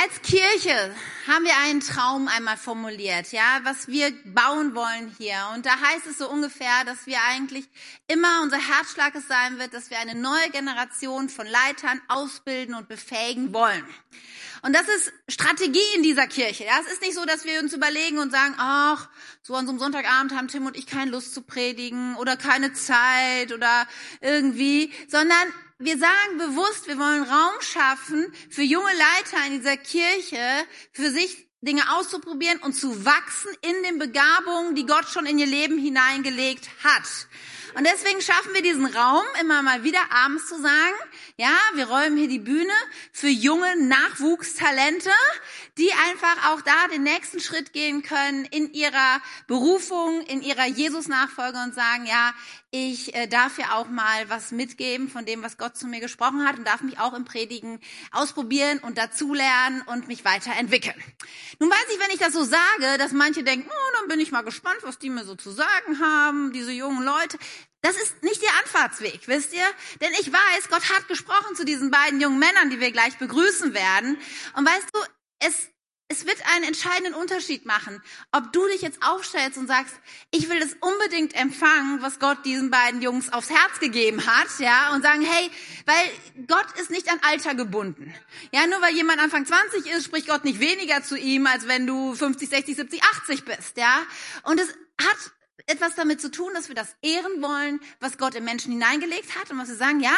Als Kirche haben wir einen Traum einmal formuliert, ja, was wir bauen wollen hier. Und da heißt es so ungefähr, dass wir eigentlich immer unser Herzschlag es sein wird, dass wir eine neue Generation von Leitern ausbilden und befähigen wollen. Und das ist Strategie in dieser Kirche. Ja, es ist nicht so, dass wir uns überlegen und sagen, ach, so an so einem Sonntagabend haben Tim und ich keine Lust zu predigen oder keine Zeit oder irgendwie, sondern wir sagen bewusst, wir wollen Raum schaffen für junge Leiter in dieser Kirche, für sich Dinge auszuprobieren und zu wachsen in den Begabungen, die Gott schon in ihr Leben hineingelegt hat. Und deswegen schaffen wir diesen Raum immer mal wieder abends zu sagen, ja, wir räumen hier die Bühne für junge Nachwuchstalente, die einfach auch da den nächsten Schritt gehen können in ihrer Berufung, in ihrer Jesus-Nachfolge und sagen, ja, ich äh, darf ja auch mal was mitgeben von dem, was Gott zu mir gesprochen hat und darf mich auch im Predigen ausprobieren und dazulernen und mich weiterentwickeln. Nun weiß ich, wenn ich das so sage, dass manche denken, oh, dann bin ich mal gespannt, was die mir so zu sagen haben, diese jungen Leute. Das ist nicht ihr Anfahrtsweg, wisst ihr? Denn ich weiß, Gott hat gesprochen zu diesen beiden jungen Männern, die wir gleich begrüßen werden. Und weißt du, es, es wird einen entscheidenden Unterschied machen, ob du dich jetzt aufstellst und sagst, ich will das unbedingt empfangen, was Gott diesen beiden Jungs aufs Herz gegeben hat, ja, und sagen, hey, weil Gott ist nicht an Alter gebunden. Ja, nur weil jemand Anfang 20 ist, spricht Gott nicht weniger zu ihm, als wenn du 50, 60, 70, 80 bist, ja. Und es hat etwas damit zu tun, dass wir das ehren wollen, was Gott im Menschen hineingelegt hat und was wir sagen, ja,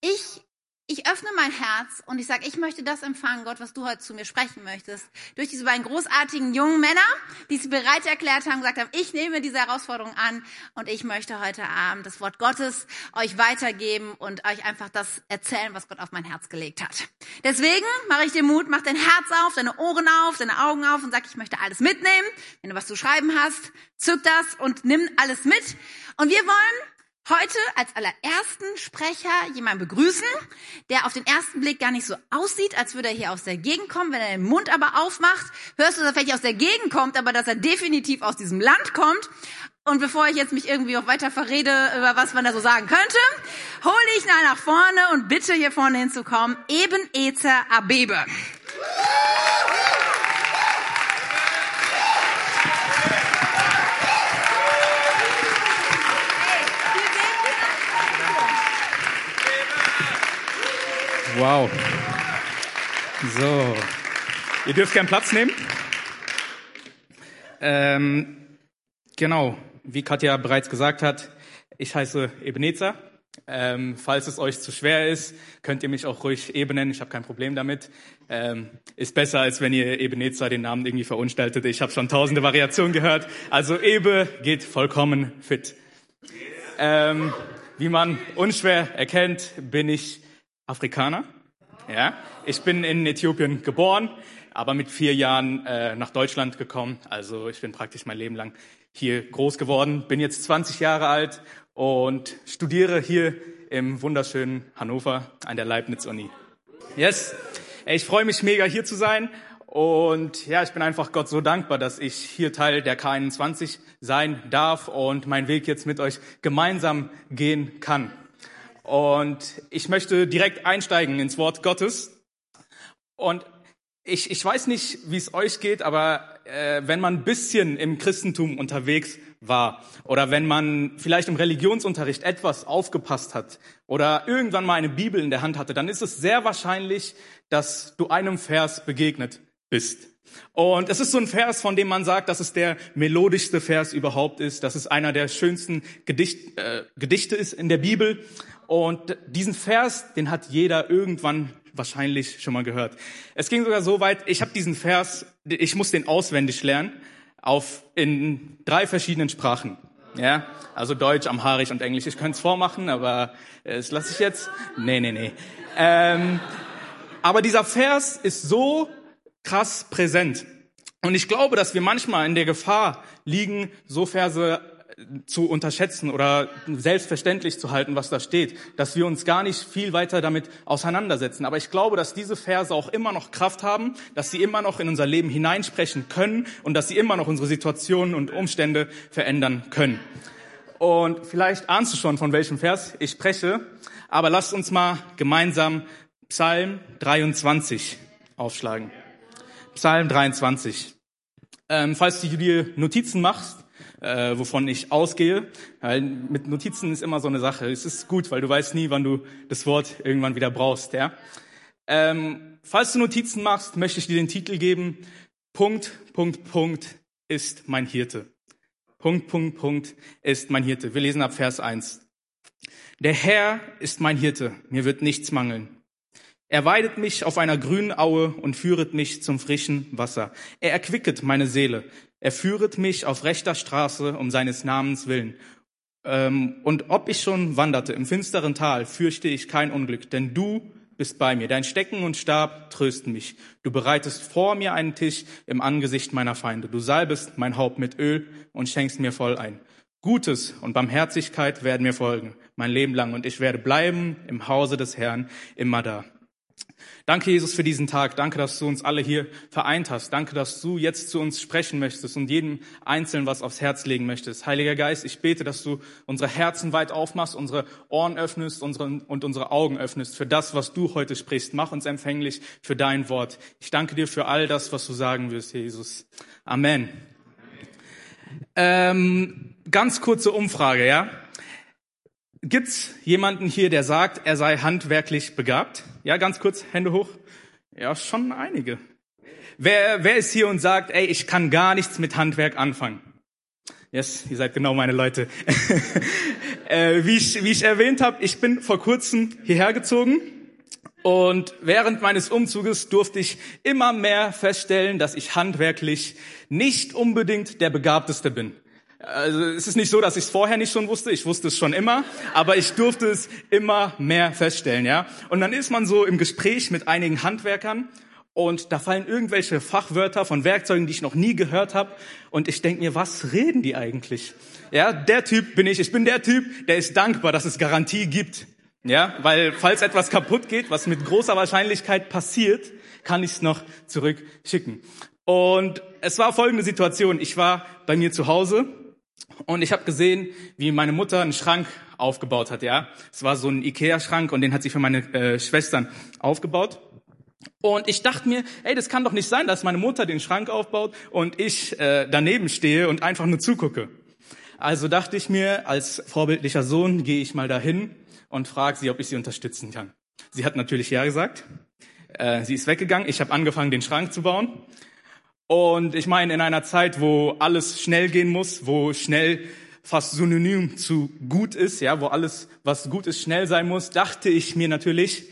ich ich öffne mein Herz und ich sage, ich möchte das empfangen, Gott, was du heute zu mir sprechen möchtest. Durch diese beiden großartigen jungen Männer, die sich bereit erklärt haben, gesagt haben, ich nehme diese Herausforderung an und ich möchte heute Abend das Wort Gottes euch weitergeben und euch einfach das erzählen, was Gott auf mein Herz gelegt hat. Deswegen mache ich dir Mut, mach dein Herz auf, deine Ohren auf, deine Augen auf und sag, ich möchte alles mitnehmen. Wenn du was zu schreiben hast, zück das und nimm alles mit. Und wir wollen heute als allerersten Sprecher jemanden begrüßen, der auf den ersten Blick gar nicht so aussieht, als würde er hier aus der Gegend kommen. Wenn er den Mund aber aufmacht, hörst du, dass er vielleicht aus der Gegend kommt, aber dass er definitiv aus diesem Land kommt. Und bevor ich jetzt mich irgendwie auch weiter verrede, über was man da so sagen könnte, hole ich mal nach vorne und bitte hier vorne hinzukommen, Eben Ezer Abebe. Wow. So. Ihr dürft gern Platz nehmen. Ähm, genau, wie Katja bereits gesagt hat, ich heiße Ebenezer. Ähm, falls es euch zu schwer ist, könnt ihr mich auch ruhig Ebe nennen. Ich habe kein Problem damit. Ähm, ist besser, als wenn ihr Ebenezer den Namen irgendwie verunstaltet. Ich habe schon tausende Variationen gehört. Also Ebe geht vollkommen fit. Ähm, wie man unschwer erkennt, bin ich Afrikaner. Ja, ich bin in Äthiopien geboren, aber mit vier Jahren äh, nach Deutschland gekommen. Also ich bin praktisch mein Leben lang hier groß geworden. Bin jetzt 20 Jahre alt und studiere hier im wunderschönen Hannover an der Leibniz-Uni. Yes, ich freue mich mega hier zu sein und ja, ich bin einfach Gott so dankbar, dass ich hier Teil der K21 sein darf und meinen Weg jetzt mit euch gemeinsam gehen kann. Und ich möchte direkt einsteigen ins Wort Gottes. Und ich, ich weiß nicht, wie es euch geht, aber äh, wenn man ein bisschen im Christentum unterwegs war oder wenn man vielleicht im Religionsunterricht etwas aufgepasst hat oder irgendwann mal eine Bibel in der Hand hatte, dann ist es sehr wahrscheinlich, dass du einem Vers begegnet bist. Und es ist so ein Vers, von dem man sagt, dass es der melodischste Vers überhaupt ist, dass es einer der schönsten Gedicht, äh, Gedichte ist in der Bibel. Und diesen Vers, den hat jeder irgendwann wahrscheinlich schon mal gehört. Es ging sogar so weit, ich habe diesen Vers, ich muss den auswendig lernen, auf in drei verschiedenen Sprachen. Ja, also Deutsch, Amharisch und Englisch. Ich könnte es vormachen, aber äh, das lasse ich jetzt. Nee, nee, nee. Ähm, aber dieser Vers ist so krass präsent. Und ich glaube, dass wir manchmal in der Gefahr liegen, so Verse zu unterschätzen oder selbstverständlich zu halten, was da steht, dass wir uns gar nicht viel weiter damit auseinandersetzen. Aber ich glaube, dass diese Verse auch immer noch Kraft haben, dass sie immer noch in unser Leben hineinsprechen können und dass sie immer noch unsere Situationen und Umstände verändern können. Und vielleicht ahnst du schon, von welchem Vers ich spreche, aber lasst uns mal gemeinsam Psalm 23 aufschlagen. Psalm 23. Ähm, falls du dir Notizen machst, äh, wovon ich ausgehe, weil mit Notizen ist immer so eine Sache. Es ist gut, weil du weißt nie, wann du das Wort irgendwann wieder brauchst. Ja? Ähm, falls du Notizen machst, möchte ich dir den Titel geben. Punkt, Punkt, Punkt ist mein Hirte. Punkt, Punkt, Punkt ist mein Hirte. Wir lesen ab Vers 1. Der Herr ist mein Hirte, mir wird nichts mangeln. Er weidet mich auf einer grünen Aue und führet mich zum frischen Wasser. Er erquicket meine Seele. Er führet mich auf rechter Straße um seines Namens willen. Ähm, und ob ich schon wanderte im finsteren Tal, fürchte ich kein Unglück, denn du bist bei mir. Dein Stecken und Stab trösten mich. Du bereitest vor mir einen Tisch im Angesicht meiner Feinde. Du salbest mein Haupt mit Öl und schenkst mir voll ein. Gutes und Barmherzigkeit werden mir folgen, mein Leben lang, und ich werde bleiben im Hause des Herrn immer da. Danke, Jesus, für diesen Tag. Danke, dass du uns alle hier vereint hast. Danke, dass du jetzt zu uns sprechen möchtest und jedem Einzelnen was aufs Herz legen möchtest. Heiliger Geist, ich bete, dass du unsere Herzen weit aufmachst, unsere Ohren öffnest unsere, und unsere Augen öffnest für das, was du heute sprichst. Mach uns empfänglich für dein Wort. Ich danke dir für all das, was du sagen wirst, Jesus. Amen. Ähm, ganz kurze Umfrage, ja? Gibt's jemanden hier, der sagt, er sei handwerklich begabt? Ja, ganz kurz, Hände hoch. Ja, schon einige. Wer, wer ist hier und sagt, ey, ich kann gar nichts mit Handwerk anfangen? Yes, ihr seid genau meine Leute. äh, wie, ich, wie ich erwähnt habe, ich bin vor kurzem hierher gezogen und während meines Umzuges durfte ich immer mehr feststellen, dass ich handwerklich nicht unbedingt der Begabteste bin. Also es ist nicht so, dass ich es vorher nicht schon wusste, ich wusste es schon immer, aber ich durfte es immer mehr feststellen, ja. Und dann ist man so im Gespräch mit einigen Handwerkern und da fallen irgendwelche Fachwörter von Werkzeugen, die ich noch nie gehört habe und ich denke mir, was reden die eigentlich? Ja, der Typ bin ich, ich bin der Typ, der ist dankbar, dass es Garantie gibt. Ja, weil falls etwas kaputt geht, was mit großer Wahrscheinlichkeit passiert, kann ich es noch zurückschicken. Und es war folgende Situation. Ich war bei mir zu Hause und ich habe gesehen, wie meine Mutter einen Schrank aufgebaut hat. Ja, es war so ein Ikea-Schrank und den hat sie für meine äh, Schwestern aufgebaut. Und ich dachte mir, ey, das kann doch nicht sein, dass meine Mutter den Schrank aufbaut und ich äh, daneben stehe und einfach nur zugucke. Also dachte ich mir, als vorbildlicher Sohn gehe ich mal dahin und frage sie, ob ich sie unterstützen kann. Sie hat natürlich ja gesagt. Äh, sie ist weggegangen. Ich habe angefangen, den Schrank zu bauen. Und ich meine, in einer Zeit, wo alles schnell gehen muss, wo schnell fast synonym zu gut ist, ja, wo alles, was gut ist, schnell sein muss, dachte ich mir natürlich,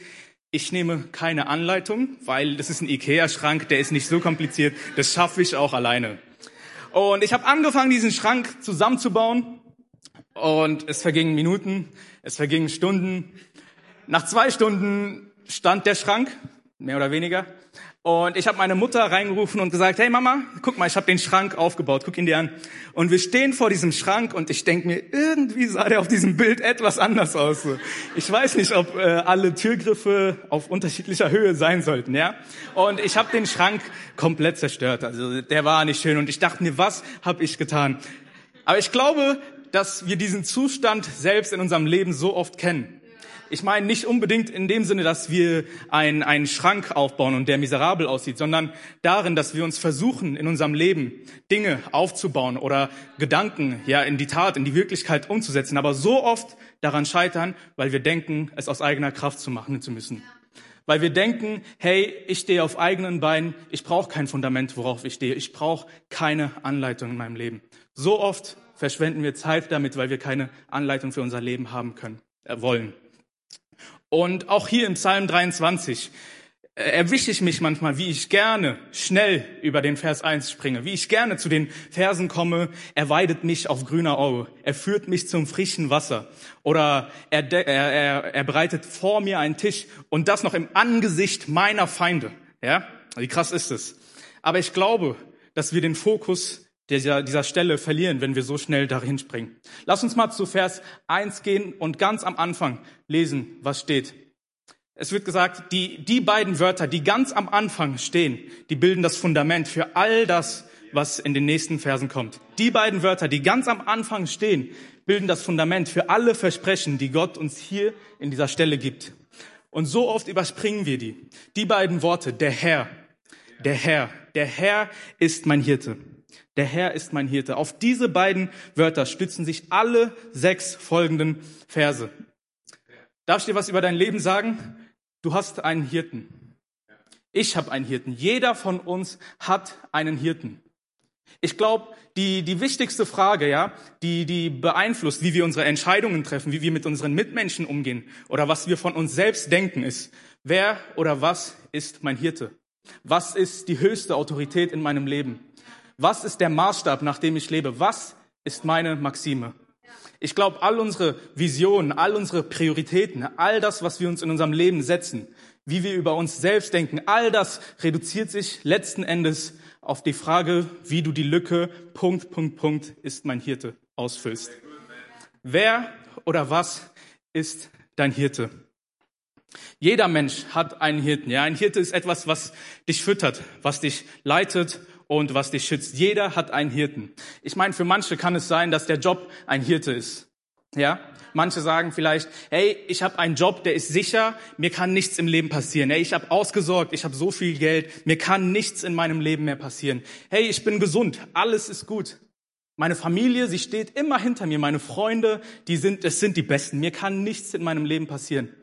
ich nehme keine Anleitung, weil das ist ein Ikea-Schrank, der ist nicht so kompliziert, das schaffe ich auch alleine. Und ich habe angefangen, diesen Schrank zusammenzubauen und es vergingen Minuten, es vergingen Stunden. Nach zwei Stunden stand der Schrank, mehr oder weniger. Und ich habe meine Mutter reingerufen und gesagt, hey Mama, guck mal, ich habe den Schrank aufgebaut, guck ihn dir an. Und wir stehen vor diesem Schrank und ich denke mir, irgendwie sah der auf diesem Bild etwas anders aus. Ich weiß nicht, ob äh, alle Türgriffe auf unterschiedlicher Höhe sein sollten, ja. Und ich habe den Schrank komplett zerstört. Also der war nicht schön und ich dachte mir, was habe ich getan? Aber ich glaube, dass wir diesen Zustand selbst in unserem Leben so oft kennen. Ich meine nicht unbedingt in dem Sinne, dass wir ein, einen Schrank aufbauen und der miserabel aussieht, sondern darin, dass wir uns versuchen, in unserem Leben Dinge aufzubauen oder Gedanken ja in die Tat, in die Wirklichkeit umzusetzen, aber so oft daran scheitern, weil wir denken, es aus eigener Kraft zu machen zu müssen. Weil wir denken, hey, ich stehe auf eigenen Beinen, ich brauche kein Fundament, worauf ich stehe, ich brauche keine Anleitung in meinem Leben. So oft verschwenden wir Zeit damit, weil wir keine Anleitung für unser Leben haben können, äh, wollen. Und auch hier im Psalm 23 äh, erwische ich mich manchmal, wie ich gerne schnell über den Vers 1 springe, wie ich gerne zu den Versen komme, er weidet mich auf grüner Aue, er führt mich zum frischen Wasser oder er, er, er, er bereitet vor mir einen Tisch und das noch im Angesicht meiner Feinde. Ja, wie krass ist es? Aber ich glaube, dass wir den Fokus dieser, dieser Stelle verlieren, wenn wir so schnell dahin springen. Lass uns mal zu Vers 1 gehen und ganz am Anfang lesen, was steht. Es wird gesagt, die, die beiden Wörter, die ganz am Anfang stehen, die bilden das Fundament für all das, was in den nächsten Versen kommt. Die beiden Wörter, die ganz am Anfang stehen, bilden das Fundament für alle Versprechen, die Gott uns hier in dieser Stelle gibt. Und so oft überspringen wir die. Die beiden Worte, der Herr, der Herr, der Herr ist mein Hirte. Der Herr ist mein Hirte. Auf diese beiden Wörter stützen sich alle sechs folgenden Verse. Darf ich dir was über dein Leben sagen? Du hast einen Hirten. Ich habe einen Hirten. Jeder von uns hat einen Hirten. Ich glaube, die, die wichtigste Frage, ja, die, die beeinflusst, wie wir unsere Entscheidungen treffen, wie wir mit unseren Mitmenschen umgehen oder was wir von uns selbst denken, ist, wer oder was ist mein Hirte? Was ist die höchste Autorität in meinem Leben? Was ist der Maßstab, nach dem ich lebe? Was ist meine Maxime? Ich glaube, all unsere Visionen, all unsere Prioritäten, all das, was wir uns in unserem Leben setzen, wie wir über uns selbst denken, all das reduziert sich letzten Endes auf die Frage, wie du die Lücke Punkt, Punkt, Punkt ist mein Hirte ausfüllst. Wer oder was ist dein Hirte? Jeder Mensch hat einen Hirten. Ja, ein Hirte ist etwas, was dich füttert, was dich leitet und was dich schützt. Jeder hat einen Hirten. Ich meine, für manche kann es sein, dass der Job ein Hirte ist. Ja, manche sagen vielleicht, hey, ich habe einen Job, der ist sicher, mir kann nichts im Leben passieren. Hey, ich habe ausgesorgt, ich habe so viel Geld, mir kann nichts in meinem Leben mehr passieren. Hey, ich bin gesund, alles ist gut. Meine Familie, sie steht immer hinter mir. Meine Freunde, die sind, es sind die Besten. Mir kann nichts in meinem Leben passieren.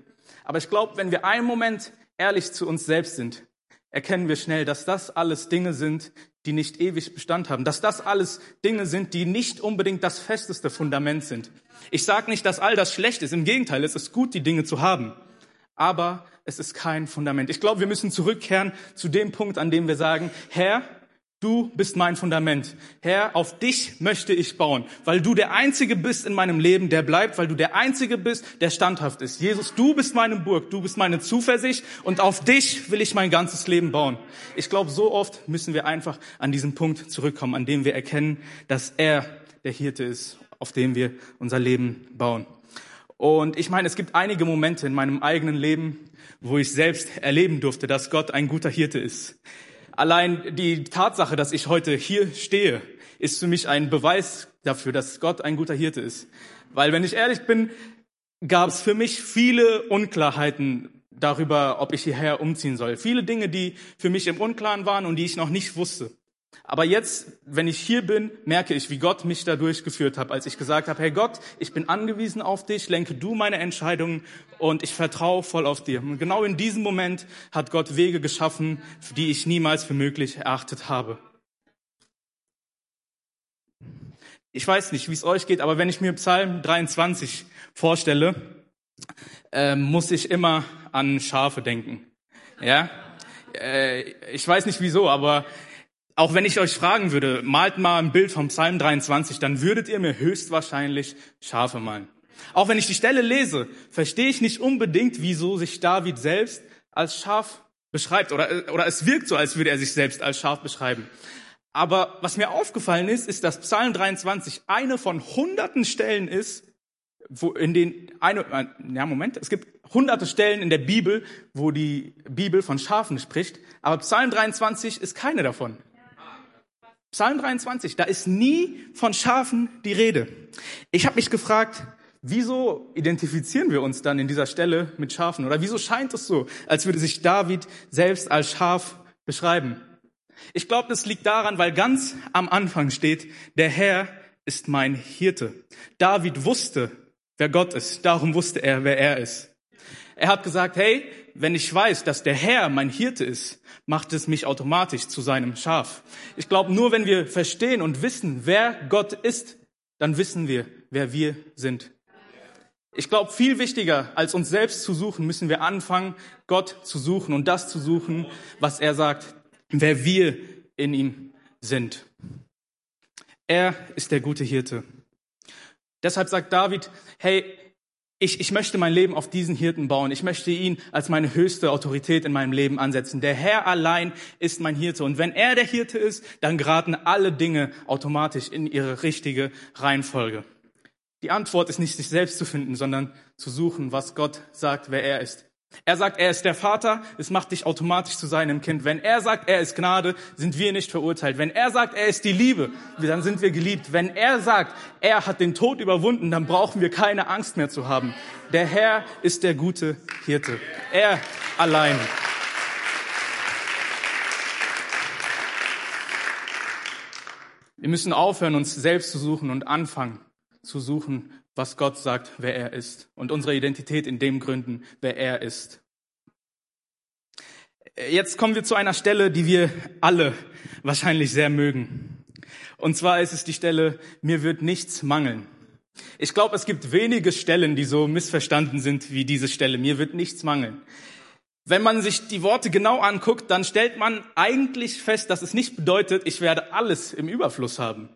Aber ich glaube, wenn wir einen Moment ehrlich zu uns selbst sind, erkennen wir schnell, dass das alles Dinge sind, die nicht ewig Bestand haben, dass das alles Dinge sind, die nicht unbedingt das festeste Fundament sind. Ich sage nicht, dass all das schlecht ist. Im Gegenteil, es ist gut, die Dinge zu haben. Aber es ist kein Fundament. Ich glaube, wir müssen zurückkehren zu dem Punkt, an dem wir sagen, Herr, Du bist mein Fundament. Herr, auf dich möchte ich bauen, weil du der Einzige bist in meinem Leben, der bleibt, weil du der Einzige bist, der standhaft ist. Jesus, du bist meine Burg, du bist meine Zuversicht und auf dich will ich mein ganzes Leben bauen. Ich glaube, so oft müssen wir einfach an diesen Punkt zurückkommen, an dem wir erkennen, dass er der Hirte ist, auf dem wir unser Leben bauen. Und ich meine, es gibt einige Momente in meinem eigenen Leben, wo ich selbst erleben durfte, dass Gott ein guter Hirte ist. Allein die Tatsache, dass ich heute hier stehe, ist für mich ein Beweis dafür, dass Gott ein guter Hirte ist. Weil, wenn ich ehrlich bin, gab es für mich viele Unklarheiten darüber, ob ich hierher umziehen soll. Viele Dinge, die für mich im Unklaren waren und die ich noch nicht wusste. Aber jetzt, wenn ich hier bin, merke ich, wie Gott mich da durchgeführt hat, als ich gesagt habe, hey Gott, ich bin angewiesen auf dich, lenke du meine Entscheidungen und ich vertraue voll auf dir. Und genau in diesem Moment hat Gott Wege geschaffen, die ich niemals für möglich erachtet habe. Ich weiß nicht, wie es euch geht, aber wenn ich mir Psalm 23 vorstelle, äh, muss ich immer an Schafe denken. Ja, äh, ich weiß nicht wieso, aber auch wenn ich euch fragen würde, malt mal ein Bild vom Psalm 23, dann würdet ihr mir höchstwahrscheinlich Schafe malen. Auch wenn ich die Stelle lese, verstehe ich nicht unbedingt, wieso sich David selbst als Schaf beschreibt. Oder, oder es wirkt so, als würde er sich selbst als Schaf beschreiben. Aber was mir aufgefallen ist, ist, dass Psalm 23 eine von hunderten Stellen ist, wo in den eine, äh, ja Moment, es gibt hunderte Stellen in der Bibel, wo die Bibel von Schafen spricht, aber Psalm 23 ist keine davon. Psalm 23, da ist nie von Schafen die Rede. Ich habe mich gefragt, wieso identifizieren wir uns dann in dieser Stelle mit Schafen? Oder wieso scheint es so, als würde sich David selbst als Schaf beschreiben? Ich glaube, das liegt daran, weil ganz am Anfang steht, der Herr ist mein Hirte. David wusste, wer Gott ist. Darum wusste er, wer er ist. Er hat gesagt, hey, wenn ich weiß, dass der Herr mein Hirte ist, macht es mich automatisch zu seinem Schaf. Ich glaube, nur wenn wir verstehen und wissen, wer Gott ist, dann wissen wir, wer wir sind. Ich glaube, viel wichtiger als uns selbst zu suchen, müssen wir anfangen, Gott zu suchen und das zu suchen, was er sagt, wer wir in ihm sind. Er ist der gute Hirte. Deshalb sagt David, hey, ich, ich möchte mein Leben auf diesen Hirten bauen. Ich möchte ihn als meine höchste Autorität in meinem Leben ansetzen. Der Herr allein ist mein Hirte. Und wenn er der Hirte ist, dann geraten alle Dinge automatisch in ihre richtige Reihenfolge. Die Antwort ist nicht sich selbst zu finden, sondern zu suchen, was Gott sagt, wer er ist. Er sagt, er ist der Vater, es macht dich automatisch zu seinem Kind. Wenn er sagt, er ist Gnade, sind wir nicht verurteilt. Wenn er sagt, er ist die Liebe, dann sind wir geliebt. Wenn er sagt, er hat den Tod überwunden, dann brauchen wir keine Angst mehr zu haben. Der Herr ist der gute Hirte. Er allein. Wir müssen aufhören, uns selbst zu suchen und anfangen zu suchen, was Gott sagt, wer er ist. Und unsere Identität in dem gründen, wer er ist. Jetzt kommen wir zu einer Stelle, die wir alle wahrscheinlich sehr mögen. Und zwar ist es die Stelle, mir wird nichts mangeln. Ich glaube, es gibt wenige Stellen, die so missverstanden sind wie diese Stelle. Mir wird nichts mangeln. Wenn man sich die Worte genau anguckt, dann stellt man eigentlich fest, dass es nicht bedeutet, ich werde alles im Überfluss haben.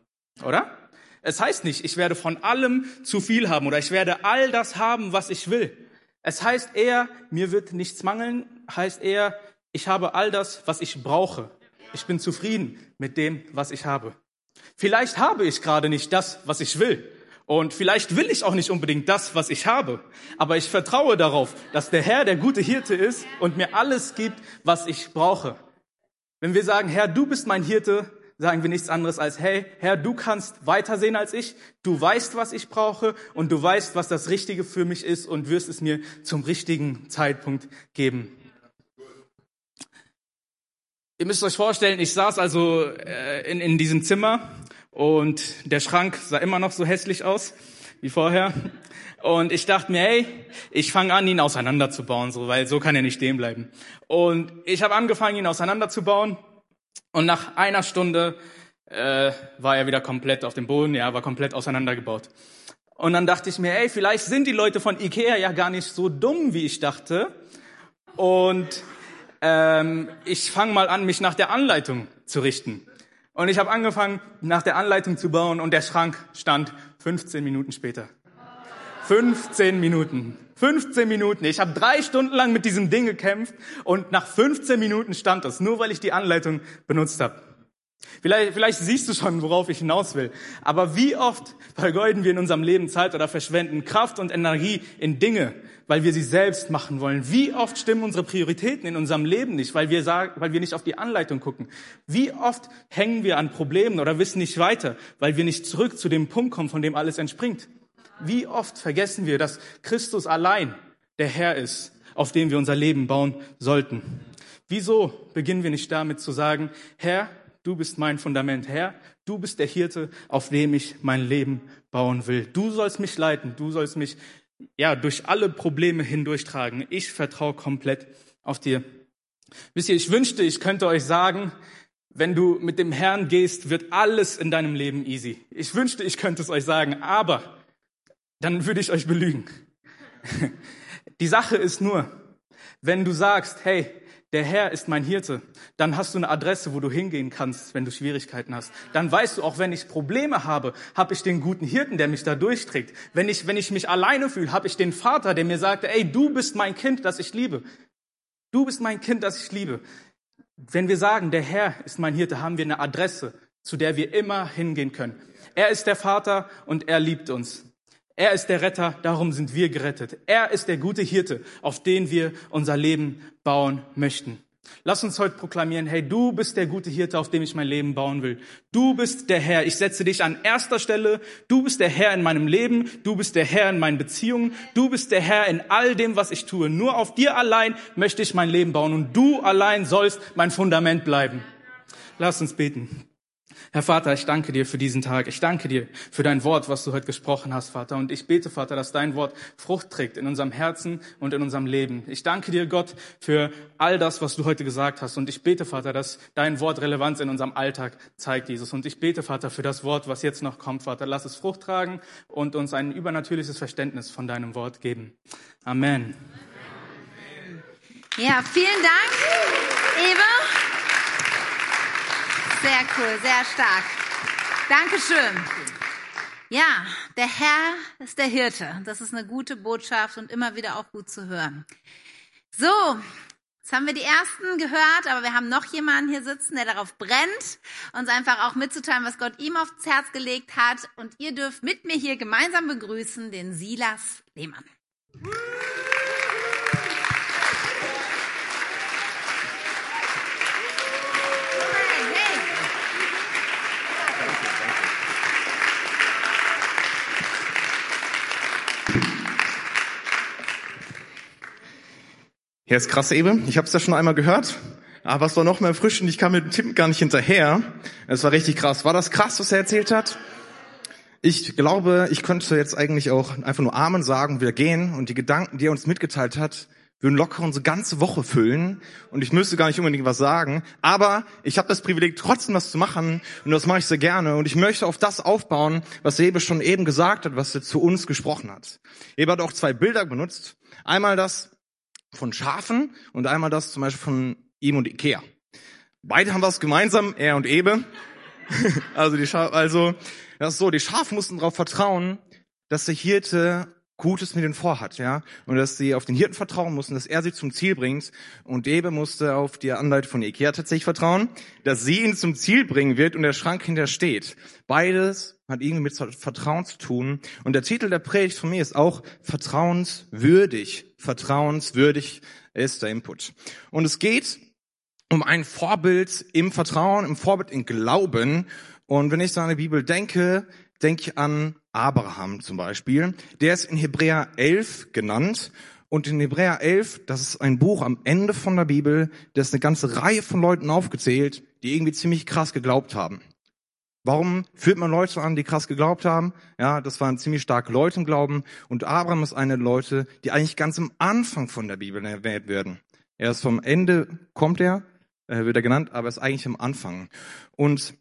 Oder? Es heißt nicht, ich werde von allem zu viel haben oder ich werde all das haben, was ich will. Es heißt eher, mir wird nichts mangeln, heißt eher, ich habe all das, was ich brauche. Ich bin zufrieden mit dem, was ich habe. Vielleicht habe ich gerade nicht das, was ich will. Und vielleicht will ich auch nicht unbedingt das, was ich habe, aber ich vertraue darauf, dass der Herr der gute Hirte ist und mir alles gibt, was ich brauche. Wenn wir sagen, Herr, du bist mein Hirte, sagen wir nichts anderes als, hey, Herr, du kannst weitersehen als ich, du weißt, was ich brauche und du weißt, was das Richtige für mich ist und wirst es mir zum richtigen Zeitpunkt geben. Ihr müsst euch vorstellen, ich saß also äh, in, in diesem Zimmer und der Schrank sah immer noch so hässlich aus wie vorher. Und ich dachte mir, hey, ich fange an, ihn auseinanderzubauen, so, weil so kann er nicht stehen bleiben. Und ich habe angefangen, ihn auseinanderzubauen. Und nach einer Stunde äh, war er wieder komplett auf dem Boden, ja, war komplett auseinandergebaut. Und dann dachte ich mir, hey, vielleicht sind die Leute von Ikea ja gar nicht so dumm, wie ich dachte. Und ähm, ich fange mal an, mich nach der Anleitung zu richten. Und ich habe angefangen, nach der Anleitung zu bauen und der Schrank stand 15 Minuten später. 15 Minuten. 15 Minuten. Ich habe drei Stunden lang mit diesem Ding gekämpft und nach 15 Minuten stand es, nur weil ich die Anleitung benutzt habe. Vielleicht, vielleicht siehst du schon, worauf ich hinaus will. Aber wie oft vergeuden wir in unserem Leben Zeit oder verschwenden Kraft und Energie in Dinge, weil wir sie selbst machen wollen? Wie oft stimmen unsere Prioritäten in unserem Leben nicht, weil wir sagen, weil wir nicht auf die Anleitung gucken? Wie oft hängen wir an Problemen oder wissen nicht weiter, weil wir nicht zurück zu dem Punkt kommen, von dem alles entspringt? Wie oft vergessen wir, dass Christus allein der Herr ist, auf dem wir unser Leben bauen sollten? Wieso beginnen wir nicht damit zu sagen, Herr, du bist mein Fundament, Herr, du bist der Hirte, auf dem ich mein Leben bauen will. Du sollst mich leiten, du sollst mich ja durch alle Probleme hindurchtragen. Ich vertraue komplett auf dir. Wisst ihr, ich wünschte, ich könnte euch sagen, wenn du mit dem Herrn gehst, wird alles in deinem Leben easy. Ich wünschte, ich könnte es euch sagen, aber dann würde ich euch belügen. Die Sache ist nur, wenn du sagst, hey, der Herr ist mein Hirte, dann hast du eine Adresse, wo du hingehen kannst, wenn du Schwierigkeiten hast. Dann weißt du, auch wenn ich Probleme habe, habe ich den guten Hirten, der mich da durchträgt. Wenn ich, wenn ich mich alleine fühle, habe ich den Vater, der mir sagt, ey, du bist mein Kind, das ich liebe. Du bist mein Kind, das ich liebe. Wenn wir sagen, der Herr ist mein Hirte, haben wir eine Adresse, zu der wir immer hingehen können. Er ist der Vater und er liebt uns. Er ist der Retter, darum sind wir gerettet. Er ist der gute Hirte, auf den wir unser Leben bauen möchten. Lass uns heute proklamieren, hey, du bist der gute Hirte, auf dem ich mein Leben bauen will. Du bist der Herr. Ich setze dich an erster Stelle. Du bist der Herr in meinem Leben. Du bist der Herr in meinen Beziehungen. Du bist der Herr in all dem, was ich tue. Nur auf dir allein möchte ich mein Leben bauen und du allein sollst mein Fundament bleiben. Lass uns beten. Herr Vater, ich danke dir für diesen Tag. Ich danke dir für dein Wort, was du heute gesprochen hast, Vater. Und ich bete, Vater, dass dein Wort Frucht trägt in unserem Herzen und in unserem Leben. Ich danke dir, Gott, für all das, was du heute gesagt hast. Und ich bete, Vater, dass dein Wort Relevanz in unserem Alltag zeigt, Jesus. Und ich bete, Vater, für das Wort, was jetzt noch kommt, Vater. Lass es Frucht tragen und uns ein übernatürliches Verständnis von deinem Wort geben. Amen. Ja, vielen Dank, Eva. Sehr cool, sehr stark. Dankeschön. Ja, der Herr ist der Hirte. Das ist eine gute Botschaft und immer wieder auch gut zu hören. So, jetzt haben wir die ersten gehört, aber wir haben noch jemanden hier sitzen, der darauf brennt, uns einfach auch mitzuteilen, was Gott ihm aufs Herz gelegt hat. Und ihr dürft mit mir hier gemeinsam begrüßen den Silas Lehmann. Hier ist krass, Ebe. Ich habe es ja schon einmal gehört, Aber es war noch mehr frisch und ich kam mit dem Tim gar nicht hinterher. Es war richtig krass. War das krass, was er erzählt hat? Ich glaube, ich könnte jetzt eigentlich auch einfach nur Amen sagen wieder gehen und die Gedanken, die er uns mitgeteilt hat, würden locker unsere ganze Woche füllen und ich müsste gar nicht unbedingt was sagen, aber ich habe das Privileg trotzdem was zu machen und das mache ich sehr gerne und ich möchte auf das aufbauen, was Ebe schon eben gesagt hat, was er zu uns gesprochen hat. Ebe hat auch zwei Bilder benutzt, einmal das von Schafen und einmal das zum Beispiel von ihm und Ikea. Beide haben was gemeinsam, er und Ebe. also die Schafe, also das ist so, die Schafe mussten darauf vertrauen, dass der Hirte Gutes mit ihnen vorhat, ja, und dass sie auf den Hirten vertrauen mussten, dass er sie zum Ziel bringt. Und Ebe musste auf die Anleitung von Ikea tatsächlich vertrauen, dass sie ihn zum Ziel bringen wird und der Schrank hinter steht. Beides hat irgendwie mit Vertrauen zu tun. Und der Titel der Predigt von mir ist auch vertrauenswürdig. Vertrauenswürdig ist der Input. Und es geht um ein Vorbild im Vertrauen, im Vorbild im Glauben. Und wenn ich so an die Bibel denke, denke ich an Abraham zum Beispiel. Der ist in Hebräer 11 genannt. Und in Hebräer 11, das ist ein Buch am Ende von der Bibel, da ist eine ganze Reihe von Leuten aufgezählt, die irgendwie ziemlich krass geglaubt haben. Warum führt man Leute an, die krass geglaubt haben? Ja, das waren ziemlich starke Leute im Glauben. Und Abraham ist eine der Leute, die eigentlich ganz am Anfang von der Bibel erwähnt werden. Er ist vom Ende, kommt er, äh, wird er genannt, aber ist eigentlich am Anfang. Und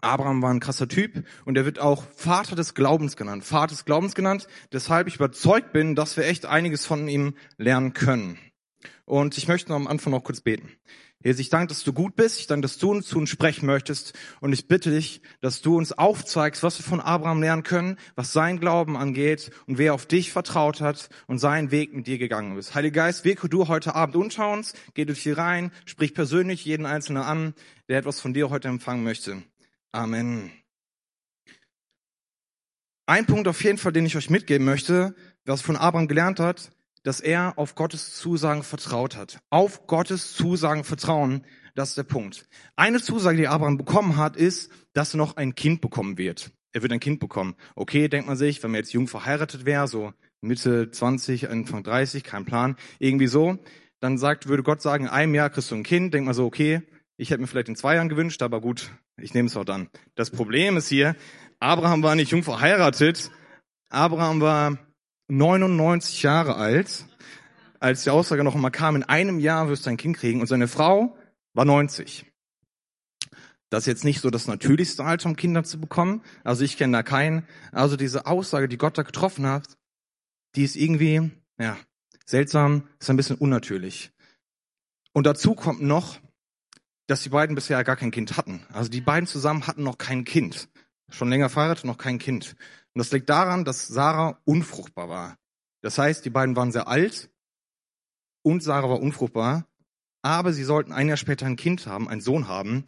Abraham war ein krasser Typ und er wird auch Vater des Glaubens genannt. Vater des Glaubens genannt, deshalb ich überzeugt bin, dass wir echt einiges von ihm lernen können. Und ich möchte noch am Anfang noch kurz beten. Jesus, ich danke, dass du gut bist. Ich danke, dass du uns zu uns sprechen möchtest. Und ich bitte dich, dass du uns aufzeigst, was wir von Abraham lernen können, was sein Glauben angeht und wer auf dich vertraut hat und seinen Weg mit dir gegangen ist. Heiliger Geist, wirke du heute Abend unter uns, geh durch hier rein, sprich persönlich jeden Einzelnen an, der etwas von dir heute empfangen möchte. Amen. Ein Punkt auf jeden Fall, den ich euch mitgeben möchte, was von Abraham gelernt hat, dass er auf Gottes Zusagen vertraut hat. Auf Gottes Zusagen vertrauen, das ist der Punkt. Eine Zusage, die Abraham bekommen hat, ist, dass er noch ein Kind bekommen wird. Er wird ein Kind bekommen. Okay, denkt man sich, wenn man jetzt jung verheiratet wäre, so Mitte 20, Anfang 30, kein Plan, irgendwie so, dann sagt, würde Gott sagen, in einem Jahr kriegst du ein Kind, denkt man so, okay, ich hätte mir vielleicht in zwei Jahren gewünscht, aber gut, ich nehme es auch dann. Das Problem ist hier, Abraham war nicht jung verheiratet. Abraham war 99 Jahre alt, als die Aussage noch einmal kam, in einem Jahr wirst du ein Kind kriegen. Und seine Frau war 90. Das ist jetzt nicht so das natürlichste Alter, um Kinder zu bekommen. Also ich kenne da keinen. Also diese Aussage, die Gott da getroffen hat, die ist irgendwie, ja, seltsam, ist ein bisschen unnatürlich. Und dazu kommt noch, dass die beiden bisher gar kein Kind hatten. Also die beiden zusammen hatten noch kein Kind. Schon länger verheiratet, noch kein Kind. Und das liegt daran, dass Sarah unfruchtbar war. Das heißt, die beiden waren sehr alt und Sarah war unfruchtbar, aber sie sollten ein Jahr später ein Kind haben, einen Sohn haben.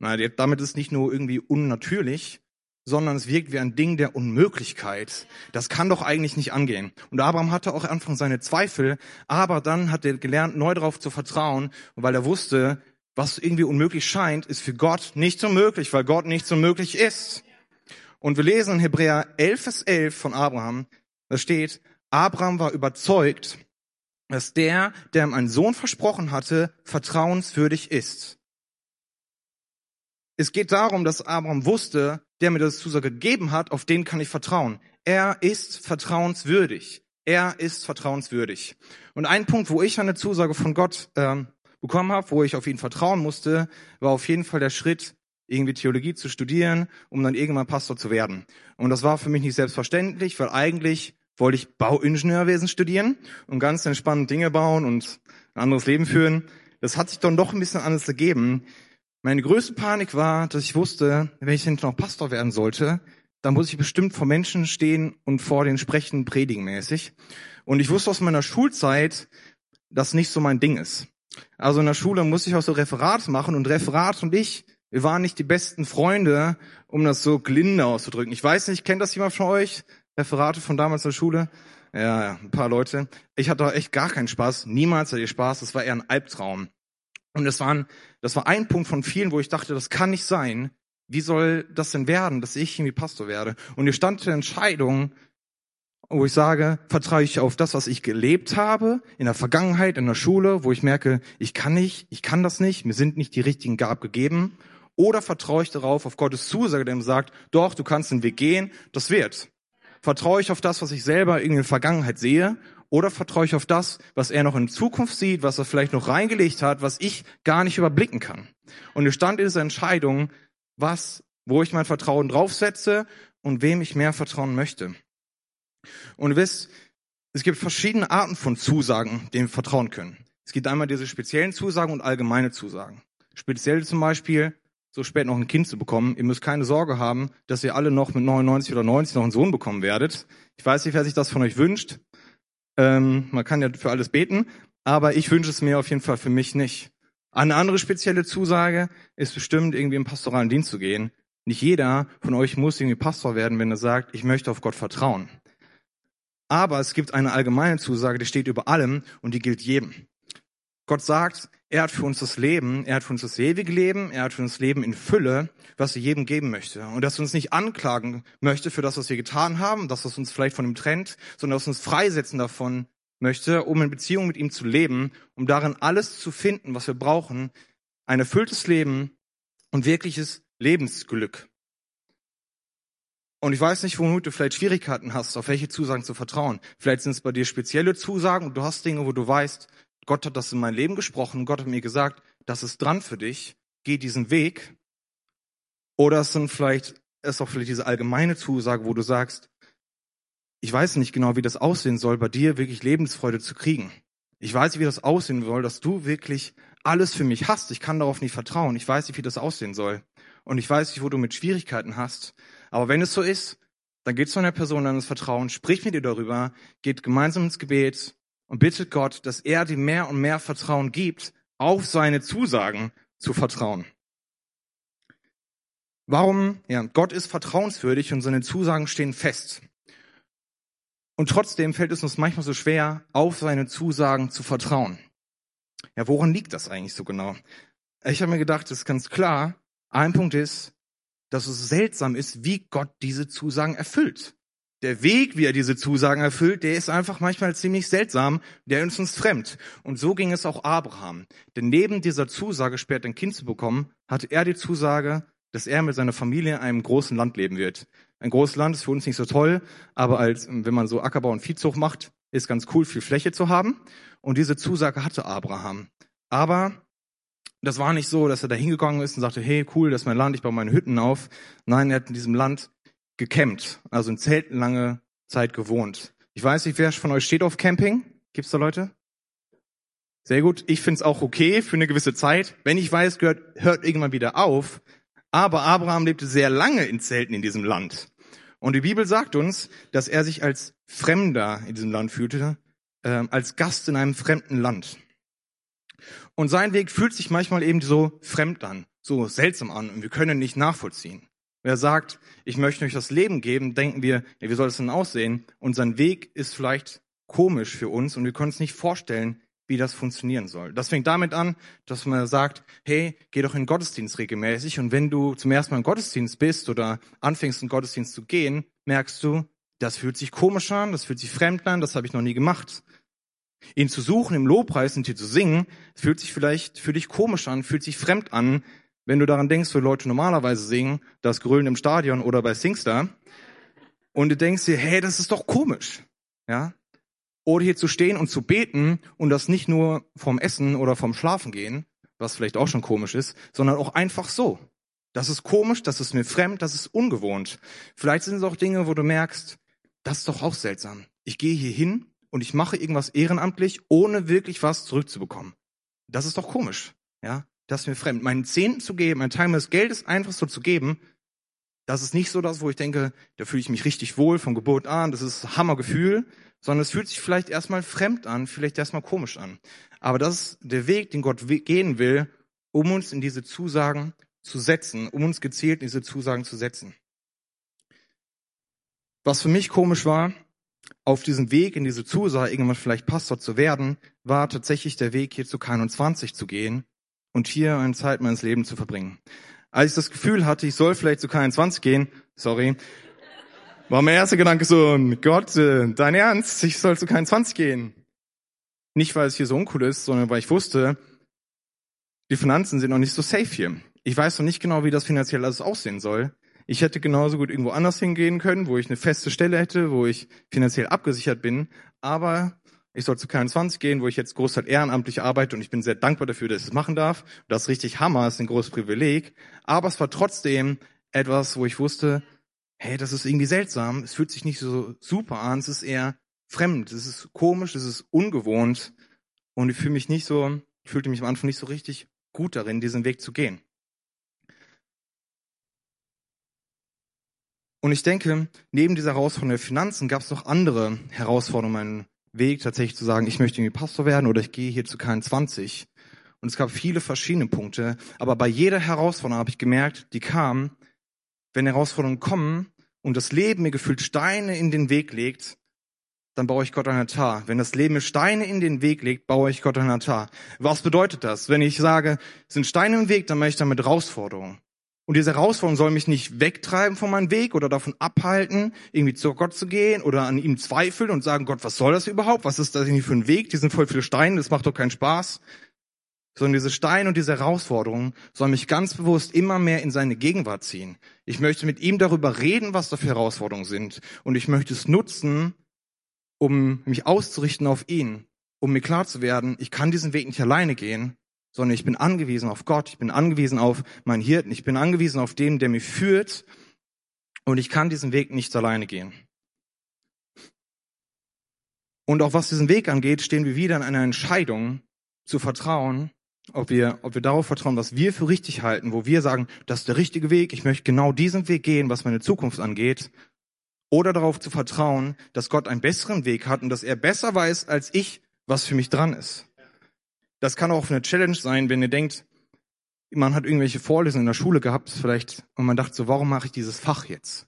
Na, damit ist nicht nur irgendwie unnatürlich, sondern es wirkt wie ein Ding der Unmöglichkeit. Das kann doch eigentlich nicht angehen. Und Abraham hatte auch Anfang seine Zweifel, aber dann hat er gelernt, neu darauf zu vertrauen, weil er wusste, was irgendwie unmöglich scheint, ist für Gott nicht so möglich, weil Gott nicht so möglich ist. Und wir lesen in Hebräer 11, Vers 11 von Abraham, da steht, Abraham war überzeugt, dass der, der ihm einen Sohn versprochen hatte, vertrauenswürdig ist. Es geht darum, dass Abraham wusste, der mir das Zusage gegeben hat, auf den kann ich vertrauen. Er ist vertrauenswürdig. Er ist vertrauenswürdig. Und ein Punkt, wo ich eine Zusage von Gott ähm, bekommen habe, wo ich auf ihn vertrauen musste, war auf jeden Fall der Schritt, irgendwie Theologie zu studieren, um dann irgendwann Pastor zu werden. Und das war für mich nicht selbstverständlich, weil eigentlich wollte ich Bauingenieurwesen studieren und ganz entspannt Dinge bauen und ein anderes Leben führen. Das hat sich dann doch ein bisschen anders ergeben. Meine größte Panik war, dass ich wusste, wenn ich hinterher noch Pastor werden sollte, dann muss ich bestimmt vor Menschen stehen und vor den sprechen, predigen mäßig. Und ich wusste aus meiner Schulzeit, dass nicht so mein Ding ist. Also in der Schule musste ich auch so Referat machen und Referat und ich, wir waren nicht die besten Freunde, um das so gelinde auszudrücken. Ich weiß nicht, kennt das jemand von euch? Referate von damals in der Schule? Ja, ein paar Leute. Ich hatte echt gar keinen Spaß. Niemals hatte ich Spaß. Das war eher ein Albtraum. Und das war, ein, das war ein Punkt von vielen, wo ich dachte, das kann nicht sein. Wie soll das denn werden, dass ich irgendwie Pastor werde? Und hier stand die Entscheidung, wo ich sage, vertraue ich auf das, was ich gelebt habe, in der Vergangenheit, in der Schule, wo ich merke, ich kann nicht, ich kann das nicht, mir sind nicht die richtigen Gab gegeben. Oder vertraue ich darauf, auf Gottes Zusage, der ihm sagt, doch, du kannst den Weg gehen, das wird. Vertraue ich auf das, was ich selber in der Vergangenheit sehe? Oder vertraue ich auf das, was er noch in Zukunft sieht, was er vielleicht noch reingelegt hat, was ich gar nicht überblicken kann? Und es stand in dieser Entscheidung, was, wo ich mein Vertrauen draufsetze und wem ich mehr vertrauen möchte. Und wisst, es gibt verschiedene Arten von Zusagen, denen wir vertrauen können. Es gibt einmal diese speziellen Zusagen und allgemeine Zusagen. Speziell zum Beispiel, so spät noch ein Kind zu bekommen. Ihr müsst keine Sorge haben, dass ihr alle noch mit 99 oder 90 noch einen Sohn bekommen werdet. Ich weiß nicht, wer sich das von euch wünscht. Ähm, man kann ja für alles beten, aber ich wünsche es mir auf jeden Fall für mich nicht. Eine andere spezielle Zusage ist bestimmt, irgendwie im pastoralen Dienst zu gehen. Nicht jeder von euch muss irgendwie Pastor werden, wenn er sagt, ich möchte auf Gott vertrauen. Aber es gibt eine allgemeine Zusage, die steht über allem und die gilt jedem. Gott sagt, er hat für uns das Leben, er hat für uns das ewige Leben, er hat für uns das Leben in Fülle, was er jedem geben möchte. Und dass er uns nicht anklagen möchte für das, was wir getan haben, das, was uns vielleicht von ihm trennt, sondern dass er uns freisetzen davon möchte, um in Beziehung mit ihm zu leben, um darin alles zu finden, was wir brauchen, ein erfülltes Leben und wirkliches Lebensglück. Und ich weiß nicht, womit du vielleicht Schwierigkeiten hast, auf welche Zusagen zu vertrauen. Vielleicht sind es bei dir spezielle Zusagen und du hast Dinge, wo du weißt, Gott hat das in mein Leben gesprochen, Gott hat mir gesagt, das ist dran für dich, geh diesen Weg. Oder es sind vielleicht, es ist auch vielleicht diese allgemeine Zusage, wo du sagst, ich weiß nicht genau, wie das aussehen soll, bei dir wirklich Lebensfreude zu kriegen. Ich weiß nicht, wie das aussehen soll, dass du wirklich alles für mich hast. Ich kann darauf nicht vertrauen. Ich weiß nicht, wie das aussehen soll. Und ich weiß nicht, wo du mit Schwierigkeiten hast. Aber wenn es so ist, dann geht zu einer Person deines Vertrauens, sprich mit ihr darüber, geht gemeinsam ins Gebet und bittet Gott, dass er dir mehr und mehr Vertrauen gibt, auf seine Zusagen zu vertrauen. Warum? Ja, Gott ist vertrauenswürdig und seine Zusagen stehen fest. Und trotzdem fällt es uns manchmal so schwer, auf seine Zusagen zu vertrauen. Ja, woran liegt das eigentlich so genau? Ich habe mir gedacht, das ist ganz klar. Ein Punkt ist, dass es seltsam ist, wie Gott diese Zusagen erfüllt. Der Weg, wie er diese Zusagen erfüllt, der ist einfach manchmal ziemlich seltsam, der ist uns fremd. Und so ging es auch Abraham. Denn neben dieser Zusage, später ein Kind zu bekommen, hatte er die Zusage, dass er mit seiner Familie in einem großen Land leben wird. Ein großes Land ist für uns nicht so toll, aber als, wenn man so Ackerbau und Viehzucht macht, ist ganz cool, viel Fläche zu haben. Und diese Zusage hatte Abraham. Aber das war nicht so, dass er da hingegangen ist und sagte, hey, cool, das ist mein Land, ich baue meine Hütten auf. Nein, er hat in diesem Land gecampt, also in Zelten lange Zeit gewohnt. Ich weiß nicht, wer von euch steht auf Camping? Gibt's da Leute? Sehr gut. Ich find's auch okay für eine gewisse Zeit. Wenn ich weiß, gehört, hört irgendwann wieder auf. Aber Abraham lebte sehr lange in Zelten in diesem Land. Und die Bibel sagt uns, dass er sich als Fremder in diesem Land fühlte, äh, als Gast in einem fremden Land. Und sein Weg fühlt sich manchmal eben so fremd an, so seltsam an und wir können nicht nachvollziehen. Wer sagt, ich möchte euch das Leben geben, denken wir, ja, wie soll es denn aussehen? Und sein Weg ist vielleicht komisch für uns und wir können uns nicht vorstellen, wie das funktionieren soll. Das fängt damit an, dass man sagt, hey, geh doch in den Gottesdienst regelmäßig und wenn du zum ersten Mal im Gottesdienst bist oder anfängst in den Gottesdienst zu gehen, merkst du, das fühlt sich komisch an, das fühlt sich fremd an, das habe ich noch nie gemacht. Ihn zu suchen im Lobpreis und hier zu singen, fühlt sich vielleicht für dich komisch an, fühlt sich fremd an, wenn du daran denkst, wo Leute normalerweise singen, das Grölen im Stadion oder bei Singstar. Und du denkst dir, hey, das ist doch komisch. Ja? Oder hier zu stehen und zu beten und das nicht nur vom Essen oder vom Schlafen gehen, was vielleicht auch schon komisch ist, sondern auch einfach so. Das ist komisch, das ist mir fremd, das ist ungewohnt. Vielleicht sind es auch Dinge, wo du merkst, das ist doch auch seltsam. Ich gehe hier hin und ich mache irgendwas ehrenamtlich, ohne wirklich was zurückzubekommen. Das ist doch komisch, ja? Das ist mir fremd. Meinen Zehnten zu geben, einen Teil meines Geldes einfach so zu geben, das ist nicht so das, wo ich denke, da fühle ich mich richtig wohl von Geburt an, das ist Hammergefühl, sondern es fühlt sich vielleicht erstmal fremd an, vielleicht erstmal komisch an. Aber das ist der Weg, den Gott gehen will, um uns in diese Zusagen zu setzen, um uns gezielt in diese Zusagen zu setzen. Was für mich komisch war, auf diesem Weg in diese Zusage, irgendwann vielleicht Pastor zu werden, war tatsächlich der Weg hier zu K21 zu gehen und hier eine Zeit meines Lebens zu verbringen. Als ich das Gefühl hatte, ich soll vielleicht zu K21 gehen, sorry, war mein erster Gedanke so, Gott, äh, dein Ernst, ich soll zu keinen 20 gehen. Nicht, weil es hier so uncool ist, sondern weil ich wusste, die Finanzen sind noch nicht so safe hier. Ich weiß noch nicht genau, wie das finanziell alles aussehen soll. Ich hätte genauso gut irgendwo anders hingehen können, wo ich eine feste Stelle hätte, wo ich finanziell abgesichert bin. Aber ich soll zu K21 gehen, wo ich jetzt großteil ehrenamtlich arbeite und ich bin sehr dankbar dafür, dass ich es machen darf. Das ist richtig Hammer, ist ein großes Privileg. Aber es war trotzdem etwas, wo ich wusste, hey, das ist irgendwie seltsam. Es fühlt sich nicht so super an. Es ist eher fremd. Es ist komisch. Es ist ungewohnt. Und ich fühle mich nicht so, ich fühlte mich am Anfang nicht so richtig gut darin, diesen Weg zu gehen. Und ich denke, neben dieser Herausforderung der Finanzen gab es noch andere Herausforderungen, meinen Weg tatsächlich zu sagen, ich möchte irgendwie Pastor werden oder ich gehe hier zu K20. Und es gab viele verschiedene Punkte, aber bei jeder Herausforderung habe ich gemerkt, die kam, wenn Herausforderungen kommen und das Leben mir gefühlt Steine in den Weg legt, dann baue ich Gott ein Altar. Wenn das Leben mir Steine in den Weg legt, baue ich Gott ein Altar. Was bedeutet das? Wenn ich sage, sind Steine im Weg, dann mache ich damit Herausforderungen. Und diese Herausforderung soll mich nicht wegtreiben von meinem Weg oder davon abhalten, irgendwie zu Gott zu gehen oder an ihm zweifeln und sagen, Gott, was soll das überhaupt? Was ist das irgendwie für ein Weg? Die sind voll viele Steine, das macht doch keinen Spaß. Sondern diese Steine und diese Herausforderungen sollen mich ganz bewusst immer mehr in seine Gegenwart ziehen. Ich möchte mit ihm darüber reden, was da für Herausforderungen sind. Und ich möchte es nutzen, um mich auszurichten auf ihn, um mir klar zu werden, ich kann diesen Weg nicht alleine gehen, sondern ich bin angewiesen auf Gott, ich bin angewiesen auf meinen Hirten, ich bin angewiesen auf den, der mich führt und ich kann diesen Weg nicht alleine gehen. Und auch was diesen Weg angeht, stehen wir wieder in einer Entscheidung zu vertrauen, ob wir, ob wir darauf vertrauen, was wir für richtig halten, wo wir sagen, das ist der richtige Weg, ich möchte genau diesen Weg gehen, was meine Zukunft angeht, oder darauf zu vertrauen, dass Gott einen besseren Weg hat und dass er besser weiß als ich, was für mich dran ist. Das kann auch eine Challenge sein, wenn ihr denkt, man hat irgendwelche Vorlesungen in der Schule gehabt, vielleicht, und man dachte so, warum mache ich dieses Fach jetzt?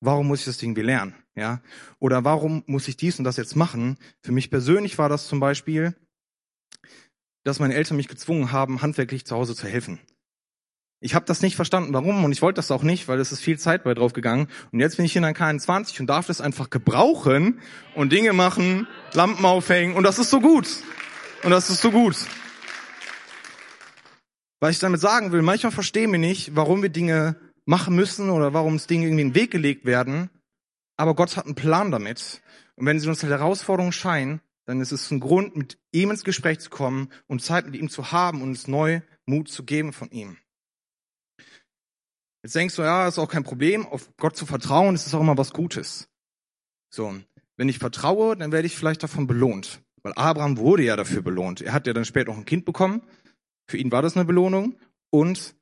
Warum muss ich das irgendwie lernen? Ja? Oder warum muss ich dies und das jetzt machen? Für mich persönlich war das zum Beispiel, dass meine Eltern mich gezwungen haben, handwerklich zu Hause zu helfen. Ich habe das nicht verstanden, warum, und ich wollte das auch nicht, weil es ist viel Zeit bei drauf gegangen. Und jetzt bin ich in der K21 und darf das einfach gebrauchen und Dinge machen, Lampen aufhängen, und das ist so gut. Und das ist so gut. Was ich damit sagen will, manchmal verstehen wir nicht, warum wir Dinge machen müssen oder warum es Dinge irgendwie in den Weg gelegt werden. Aber Gott hat einen Plan damit. Und wenn sie uns als Herausforderung scheinen, dann ist es ein Grund, mit ihm ins Gespräch zu kommen und Zeit mit ihm zu haben und uns neu Mut zu geben von ihm. Jetzt denkst du, ja, ist auch kein Problem, auf Gott zu vertrauen, ist auch immer was Gutes. So, wenn ich vertraue, dann werde ich vielleicht davon belohnt. Weil Abraham wurde ja dafür belohnt. Er hat ja dann später noch ein Kind bekommen. Für ihn war das eine Belohnung. Und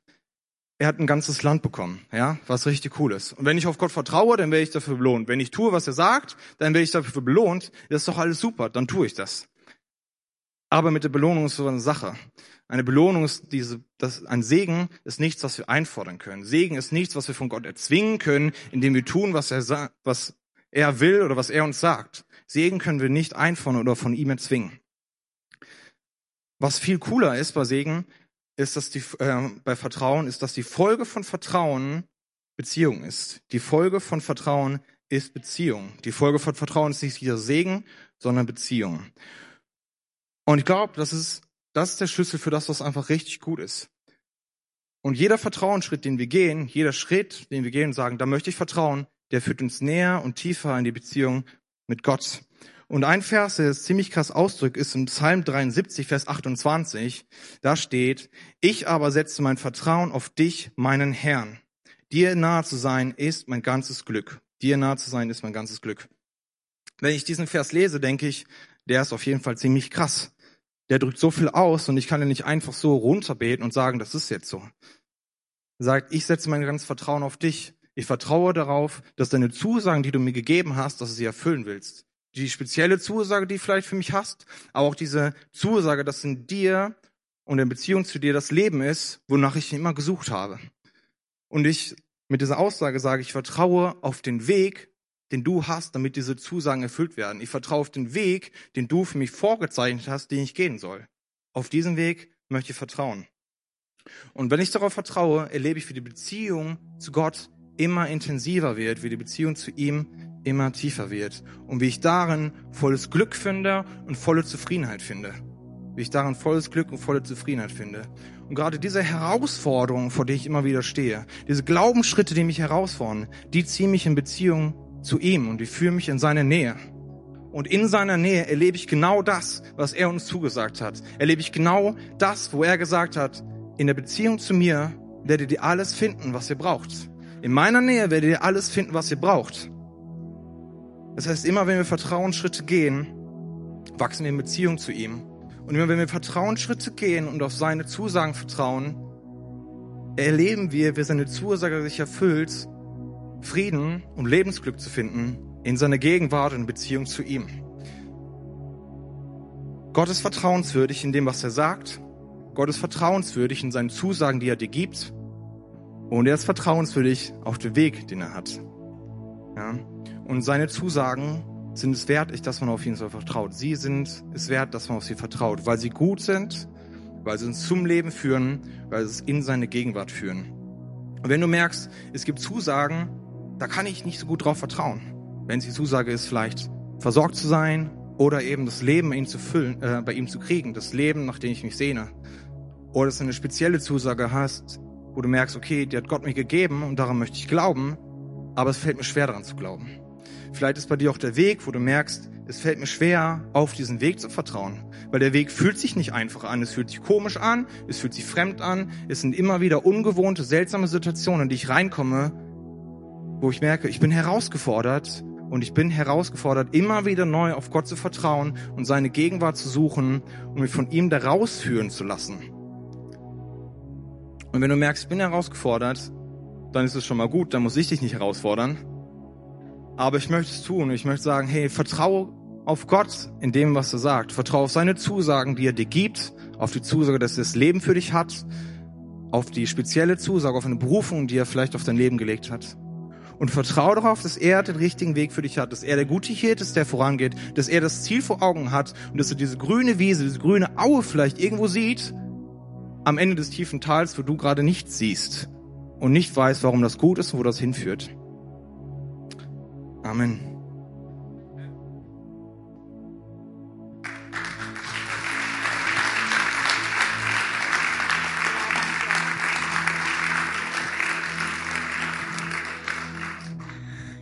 er hat ein ganzes Land bekommen, ja, was richtig cool ist. Und wenn ich auf Gott vertraue, dann werde ich dafür belohnt. Wenn ich tue, was er sagt, dann werde ich dafür belohnt. Das ist doch alles super, dann tue ich das. Aber mit der Belohnung ist so eine Sache. Eine Belohnung ist diese, das, ein Segen ist nichts, was wir einfordern können. Segen ist nichts, was wir von Gott erzwingen können, indem wir tun, was er, was er will oder was er uns sagt. Segen können wir nicht einfordern oder von ihm erzwingen. Was viel cooler ist bei Segen, ist, dass die, äh, bei Vertrauen, ist, dass die Folge von Vertrauen Beziehung ist. Die Folge von Vertrauen ist Beziehung. Die Folge von Vertrauen ist nicht wieder Segen, sondern Beziehung. Und ich glaube, das ist, das ist der Schlüssel für das, was einfach richtig gut ist. Und jeder Vertrauensschritt, den wir gehen, jeder Schritt, den wir gehen und sagen, da möchte ich vertrauen, der führt uns näher und tiefer in die Beziehung mit Gott. Und ein Vers, der es ziemlich krass ausdrückt, ist im Psalm 73, Vers 28. Da steht, ich aber setze mein Vertrauen auf dich, meinen Herrn. Dir nahe zu sein ist mein ganzes Glück. Dir nahe zu sein ist mein ganzes Glück. Wenn ich diesen Vers lese, denke ich, der ist auf jeden Fall ziemlich krass. Der drückt so viel aus und ich kann ihn nicht einfach so runterbeten und sagen, das ist jetzt so. Er sagt, ich setze mein ganzes Vertrauen auf dich. Ich vertraue darauf, dass deine Zusagen, die du mir gegeben hast, dass du sie erfüllen willst. Die spezielle Zusage, die du vielleicht für mich hast, aber auch diese Zusage, dass in dir und in Beziehung zu dir das Leben ist, wonach ich immer gesucht habe. Und ich mit dieser Aussage sage, ich vertraue auf den Weg, den du hast, damit diese Zusagen erfüllt werden. Ich vertraue auf den Weg, den du für mich vorgezeichnet hast, den ich gehen soll. Auf diesen Weg möchte ich vertrauen. Und wenn ich darauf vertraue, erlebe ich für die Beziehung zu Gott immer intensiver wird, wie die Beziehung zu ihm immer tiefer wird und wie ich darin volles Glück finde und volle Zufriedenheit finde. Wie ich darin volles Glück und volle Zufriedenheit finde. Und gerade diese Herausforderungen, vor der ich immer wieder stehe, diese Glaubensschritte, die mich herausfordern, die ziehen mich in Beziehung zu ihm und die führen mich in seine Nähe. Und in seiner Nähe erlebe ich genau das, was er uns zugesagt hat. Erlebe ich genau das, wo er gesagt hat, in der Beziehung zu mir werdet ihr alles finden, was ihr braucht. In meiner Nähe werdet ihr alles finden, was ihr braucht. Das heißt, immer wenn wir Vertrauensschritte gehen, wachsen wir in Beziehung zu ihm. Und immer wenn wir Vertrauensschritte gehen und auf seine Zusagen vertrauen, erleben wir, wie seine Zusage sich erfüllt, Frieden und Lebensglück zu finden in seiner Gegenwart und Beziehung zu ihm. Gott ist vertrauenswürdig in dem, was er sagt. Gott ist vertrauenswürdig in seinen Zusagen, die er dir gibt. Und er ist vertrauenswürdig auf dem Weg, den er hat. Ja? Und seine Zusagen sind es wert, dass man auf ihn so vertraut. Sie sind es wert, dass man auf sie vertraut, weil sie gut sind, weil sie uns zum Leben führen, weil sie es in seine Gegenwart führen. Und wenn du merkst, es gibt Zusagen, da kann ich nicht so gut drauf vertrauen. Wenn die Zusage ist, vielleicht versorgt zu sein oder eben das Leben ihm zu füllen, äh, bei ihm zu kriegen, das Leben, nach dem ich mich sehne. Oder dass du eine spezielle Zusage hast, wo du merkst, okay, die hat Gott mir gegeben und daran möchte ich glauben, aber es fällt mir schwer daran zu glauben. Vielleicht ist bei dir auch der Weg, wo du merkst, es fällt mir schwer, auf diesen Weg zu vertrauen. Weil der Weg fühlt sich nicht einfach an. Es fühlt sich komisch an, es fühlt sich fremd an. Es sind immer wieder ungewohnte, seltsame Situationen, in die ich reinkomme, wo ich merke, ich bin herausgefordert und ich bin herausgefordert, immer wieder neu auf Gott zu vertrauen und seine Gegenwart zu suchen und mich von ihm da rausführen zu lassen. Und wenn du merkst, ich bin herausgefordert, dann ist es schon mal gut, dann muss ich dich nicht herausfordern. Aber ich möchte es tun. Ich möchte sagen, hey, vertraue auf Gott in dem, was er sagt. Vertraue auf seine Zusagen, die er dir gibt, auf die Zusage, dass er das Leben für dich hat, auf die spezielle Zusage, auf eine Berufung, die er vielleicht auf dein Leben gelegt hat. Und vertraue darauf, dass er den richtigen Weg für dich hat, dass er der gute Hirt ist, der vorangeht, dass er das Ziel vor Augen hat und dass er diese grüne Wiese, diese grüne Aue vielleicht irgendwo sieht, am Ende des tiefen Tals, wo du gerade nichts siehst und nicht weißt, warum das gut ist und wo das hinführt. Amen.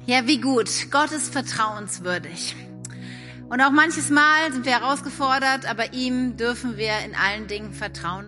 Ja, wie gut. Gott ist vertrauenswürdig. Und auch manches Mal sind wir herausgefordert, aber ihm dürfen wir in allen Dingen vertrauen.